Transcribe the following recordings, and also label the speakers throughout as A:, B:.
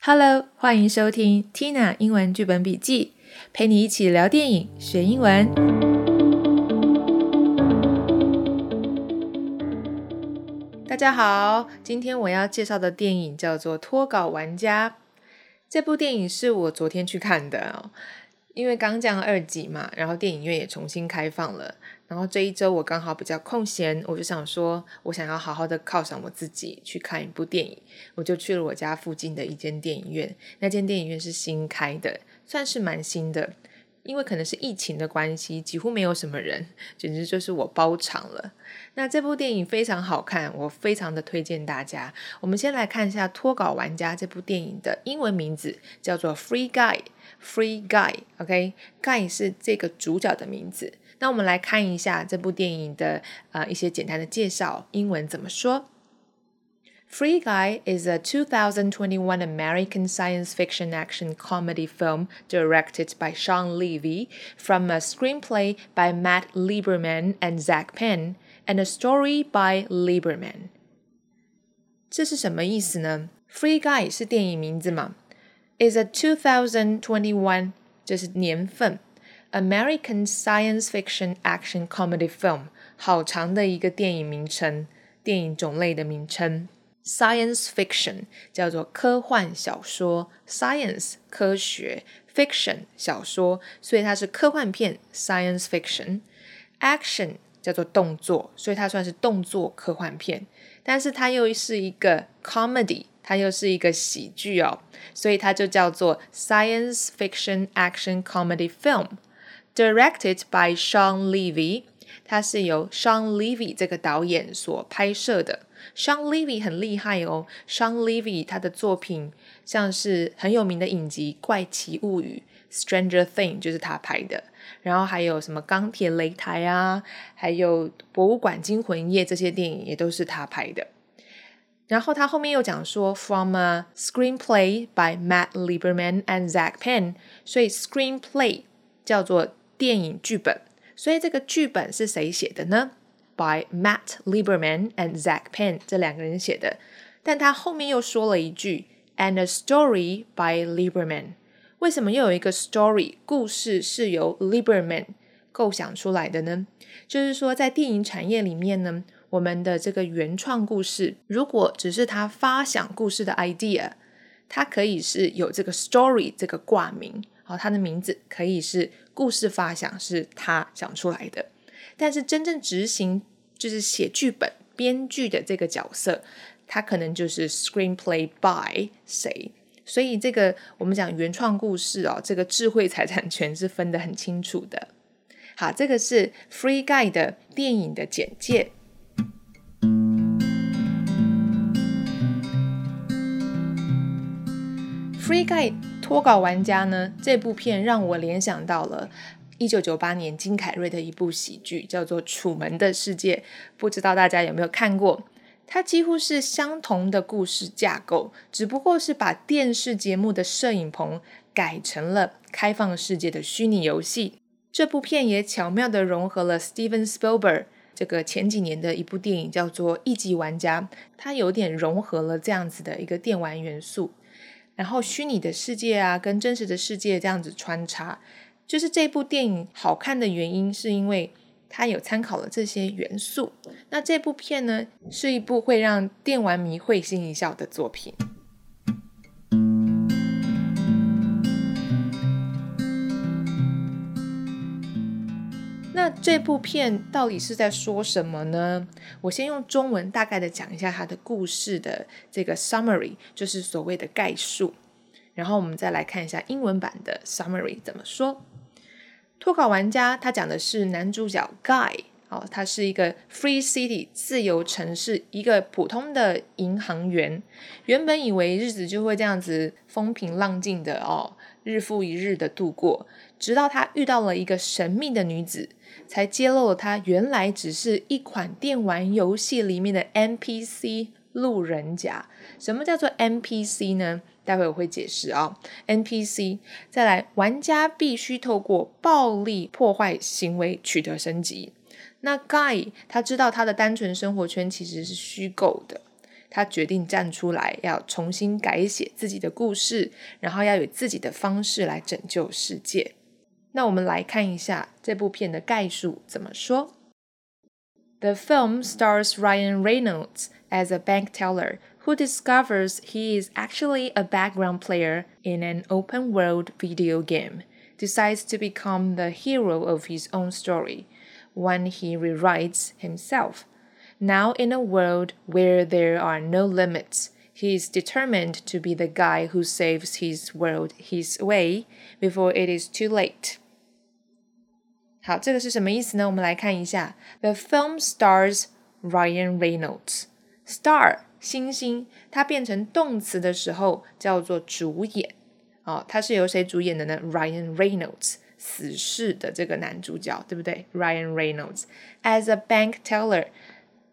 A: Hello，欢迎收听 Tina 英文剧本笔记，陪你一起聊电影学英文。大家好，今天我要介绍的电影叫做《脱稿玩家》。这部电影是我昨天去看的哦，因为刚降二级嘛，然后电影院也重新开放了。然后这一周我刚好比较空闲，我就想说，我想要好好的犒赏我自己，去看一部电影。我就去了我家附近的一间电影院，那间电影院是新开的，算是蛮新的。因为可能是疫情的关系，几乎没有什么人，简直就是我包场了。那这部电影非常好看，我非常的推荐大家。我们先来看一下《脱稿玩家》这部电影的英文名字，叫做《Free Guy》，Free Guy，OK，Guy 是这个主角的名字。那我们来看一下这部电影的呃一些简单的介绍，英文怎么说？Free Guy is a 2021 American science fiction action comedy film directed by Sean Levy from a screenplay by Matt Lieberman and Zach Penn and a story by Lieberman. 这是什么意思呢？Free Guy 是电影名字嘛？is a 2021这是年份 ，American science fiction action comedy film 好长的一个电影名称，电影种类的名称。Science fiction 叫做科幻小说，science 科学，fiction 小说，所以它是科幻片。Science fiction，action 叫做动作，所以它算是动作科幻片。但是它又是一个 comedy，它又是一个喜剧哦，所以它就叫做 science fiction action comedy film。Directed by Sean Levy，它是由 Sean Levy 这个导演所拍摄的。Sean Levy 很厉害哦，Sean Levy 他的作品像是很有名的影集《怪奇物语》（Stranger Thing） 就是他拍的，然后还有什么《钢铁擂台》啊，还有《博物馆惊魂夜》这些电影也都是他拍的。然后他后面又讲说，from a screenplay by Matt Lieberman and Zach Penn，所以 screenplay 叫做电影剧本，所以这个剧本是谁写的呢？by Matt Lieberman and Zach Penn 这两个人写的，但他后面又说了一句 and a story by Lieberman。为什么又有一个 story 故事是由 Lieberman 构想出来的呢？就是说，在电影产业里面呢，我们的这个原创故事，如果只是他发想故事的 idea，它可以是有这个 story 这个挂名，好，他的名字可以是故事发想是他想出来的。但是真正执行就是写剧本、编剧的这个角色，他可能就是 screenplay by 谁。所以这个我们讲原创故事哦，这个智慧财产权是分得很清楚的。好，这个是 Free Guy 的电影的简介。Free Guy 脱稿玩家呢，这部片让我联想到了。一九九八年金凯瑞的一部喜剧叫做《楚门的世界》，不知道大家有没有看过？它几乎是相同的故事架构，只不过是把电视节目的摄影棚改成了开放世界的虚拟游戏。这部片也巧妙的融合了 Steven Spielberg 这个前几年的一部电影叫做《一级玩家》，它有点融合了这样子的一个电玩元素，然后虚拟的世界啊跟真实的世界这样子穿插。就是这部电影好看的原因，是因为它有参考了这些元素。那这部片呢，是一部会让电玩迷会心一笑的作品。这部片到底是在说什么呢？我先用中文大概的讲一下它的故事的这个 summary，就是所谓的概述。然后我们再来看一下英文版的 summary 怎么说。脱稿玩家，他讲的是男主角 Guy，哦，他是一个 Free City 自由城市一个普通的银行员。原本以为日子就会这样子风平浪静的哦，日复一日的度过，直到他遇到了一个神秘的女子，才揭露了他原来只是一款电玩游戏里面的 NPC 路人甲。什么叫做 NPC 呢？待会我会解释啊，NPC。再来，玩家必须透过暴力破坏行为取得升级。那 Guy 他知道他的单纯生活圈其实是虚构的，他决定站出来，要重新改写自己的故事，然后要有自己的方式来拯救世界。那我们来看一下这部片的概述怎么说。The film stars Ryan Reynolds as a bank teller who discovers he is actually a background player in an open world video game, decides to become the hero of his own story when he rewrites himself. Now, in a world where there are no limits, he is determined to be the guy who saves his world his way before it is too late. 好，这个是什么意思呢？我们来看一下。The film stars Ryan Reynolds. Star 星星，它变成动词的时候叫做主演。哦，它是由谁主演的呢？Ryan Reynolds，死侍的这个男主角，对不对？Ryan Reynolds as a bank teller，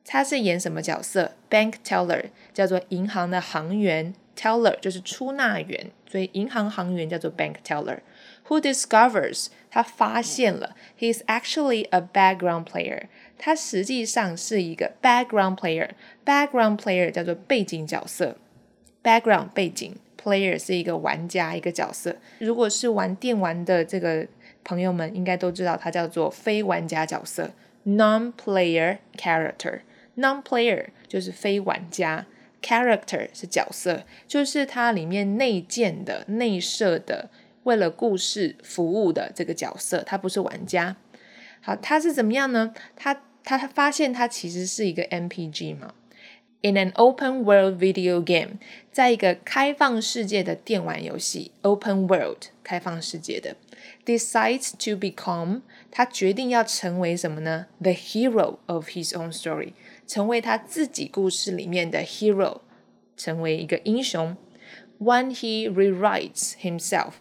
A: 他是演什么角色？Bank teller 叫做银行的行员，teller 就是出纳员，所以银行行员叫做 bank teller。Who discovers 他发现了，he's actually a background player。他实际上是一个 background player。background player 叫做背景角色，background 背景，player 是一个玩家一个角色。如果是玩电玩的这个朋友们，应该都知道它叫做非玩家角色，non-player character。non-player 就是非玩家，character 是角色，就是它里面内建的、内设的。为了故事服务的这个角色，他不是玩家。好，他是怎么样呢？他他发现他其实是一个 MPG 嘛。In an open world video game，在一个开放世界的电玩游戏，open world 开放世界的，decides to become，他决定要成为什么呢？The hero of his own story， 成为他自己故事里面的 hero，成为一个英雄。When he rewrites himself。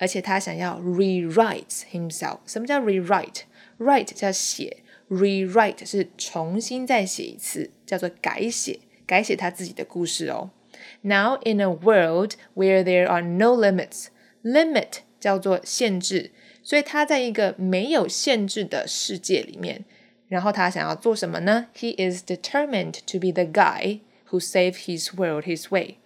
A: 而且他想要 rewrites himself。什么叫 rewrite？write 叫写，rewrite 是重新再写一次，叫做改写，改写他自己的故事哦。Now in a world where there are no limits，limit 叫做限制，所以他在一个没有限制的世界里面，然后他想要做什么呢？He is determined to be the guy who saves his world his way。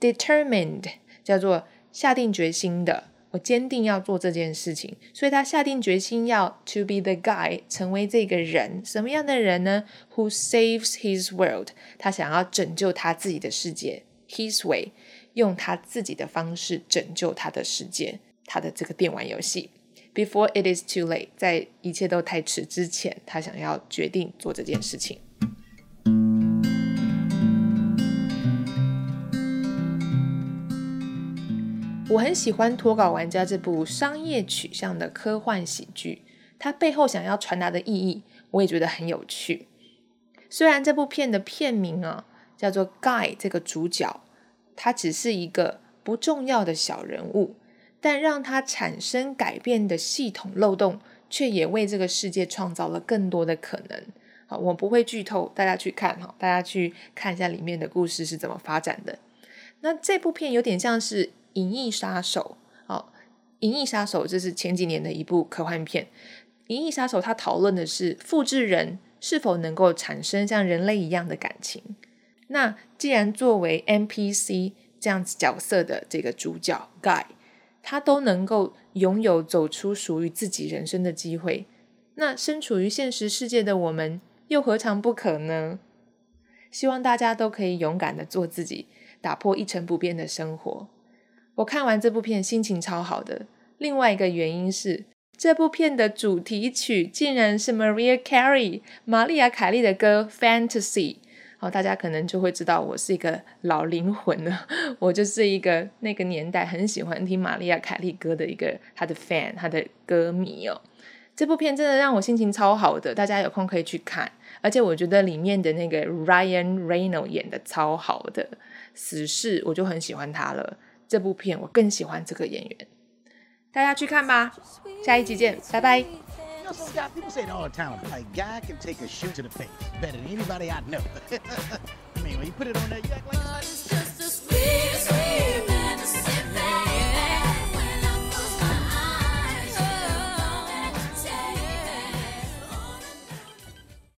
A: Determined 叫做下定决心的。我坚定要做这件事情，所以他下定决心要 to be the guy，成为这个人。什么样的人呢？Who saves his world？他想要拯救他自己的世界，his way，用他自己的方式拯救他的世界，他的这个电玩游戏。Before it is too late，在一切都太迟之前，他想要决定做这件事情。我很喜欢《脱稿玩家》这部商业取向的科幻喜剧，它背后想要传达的意义，我也觉得很有趣。虽然这部片的片名啊叫做 Guy，这个主角他只是一个不重要的小人物，但让它产生改变的系统漏洞，却也为这个世界创造了更多的可能。好，我不会剧透，大家去看哈，大家去看一下里面的故事是怎么发展的。那这部片有点像是。《银翼杀手》好，《银翼杀手》这是前几年的一部科幻片。《银翼杀手》它讨论的是复制人是否能够产生像人类一样的感情。那既然作为 NPC 这样子角色的这个主角 Guy，他都能够拥有走出属于自己人生的机会，那身处于现实世界的我们又何尝不可呢？希望大家都可以勇敢的做自己，打破一成不变的生活。我看完这部片心情超好的。另外一个原因是，这部片的主题曲竟然是 Maria Carey 玛丽亚凯莉的歌《Fantasy》。哦，大家可能就会知道我是一个老灵魂了。我就是一个那个年代很喜欢听玛丽亚凯莉歌的一个她的 fan，她的歌迷哦。这部片真的让我心情超好的，大家有空可以去看。而且我觉得里面的那个 Ryan Reynolds 演的超好的死侍，我就很喜欢他了。这部片我更喜欢这个演员，大家去看吧。下一集见，拜拜。People say it all the time. Like, guy can take a shoe to the face better than anybody I know. I mean, when you put it on there, you act like.